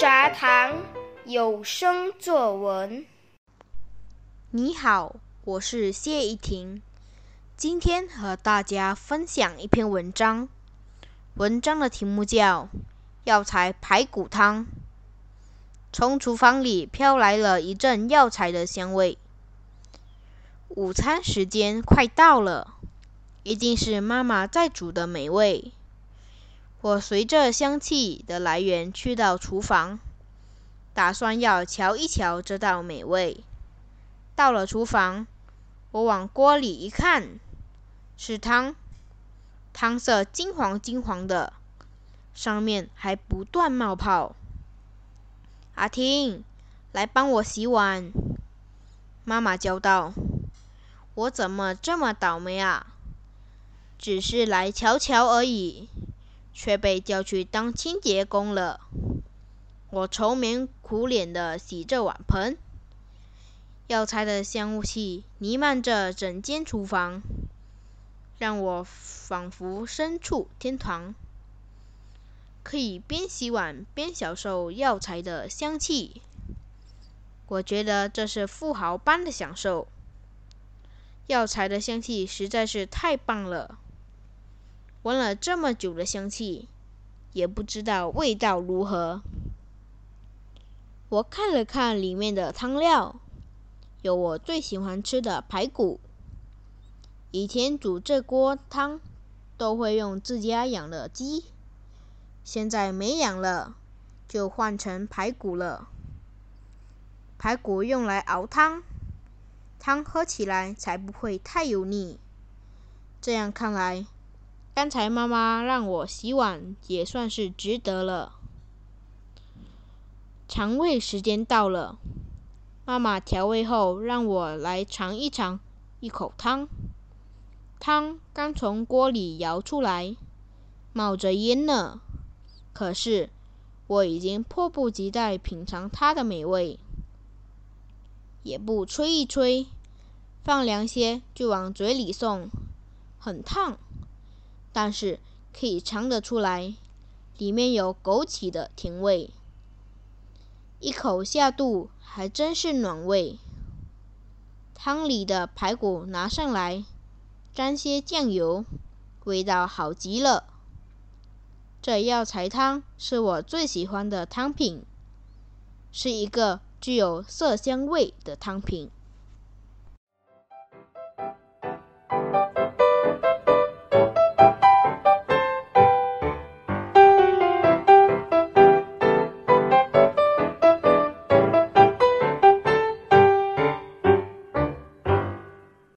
牛轧糖有声作文。你好，我是谢依婷，今天和大家分享一篇文章。文章的题目叫《药材排骨汤》。从厨房里飘来了一阵药材的香味。午餐时间快到了，一定是妈妈在煮的美味。我随着香气的来源去到厨房，打算要瞧一瞧这道美味。到了厨房，我往锅里一看，是汤，汤色金黄金黄的，上面还不断冒泡。阿婷，来帮我洗碗。妈妈叫道：“我怎么这么倒霉啊？只是来瞧瞧而已。”却被叫去当清洁工了。我愁眉苦脸的洗着碗盆，药材的香气弥漫着整间厨房，让我仿佛身处天堂，可以边洗碗边享受药材的香气。我觉得这是富豪般的享受。药材的香气实在是太棒了。闻了这么久的香气，也不知道味道如何。我看了看里面的汤料，有我最喜欢吃的排骨。以前煮这锅汤都会用自家养的鸡，现在没养了，就换成排骨了。排骨用来熬汤，汤喝起来才不会太油腻。这样看来。刚才妈妈让我洗碗，也算是值得了。尝味时间到了，妈妈调味后让我来尝一尝一口汤。汤刚从锅里舀出来，冒着烟呢。可是我已经迫不及待品尝它的美味，也不吹一吹，放凉些就往嘴里送，很烫。但是可以尝得出来，里面有枸杞的甜味，一口下肚还真是暖胃。汤里的排骨拿上来，沾些酱油，味道好极了。这药材汤是我最喜欢的汤品，是一个具有色香味的汤品。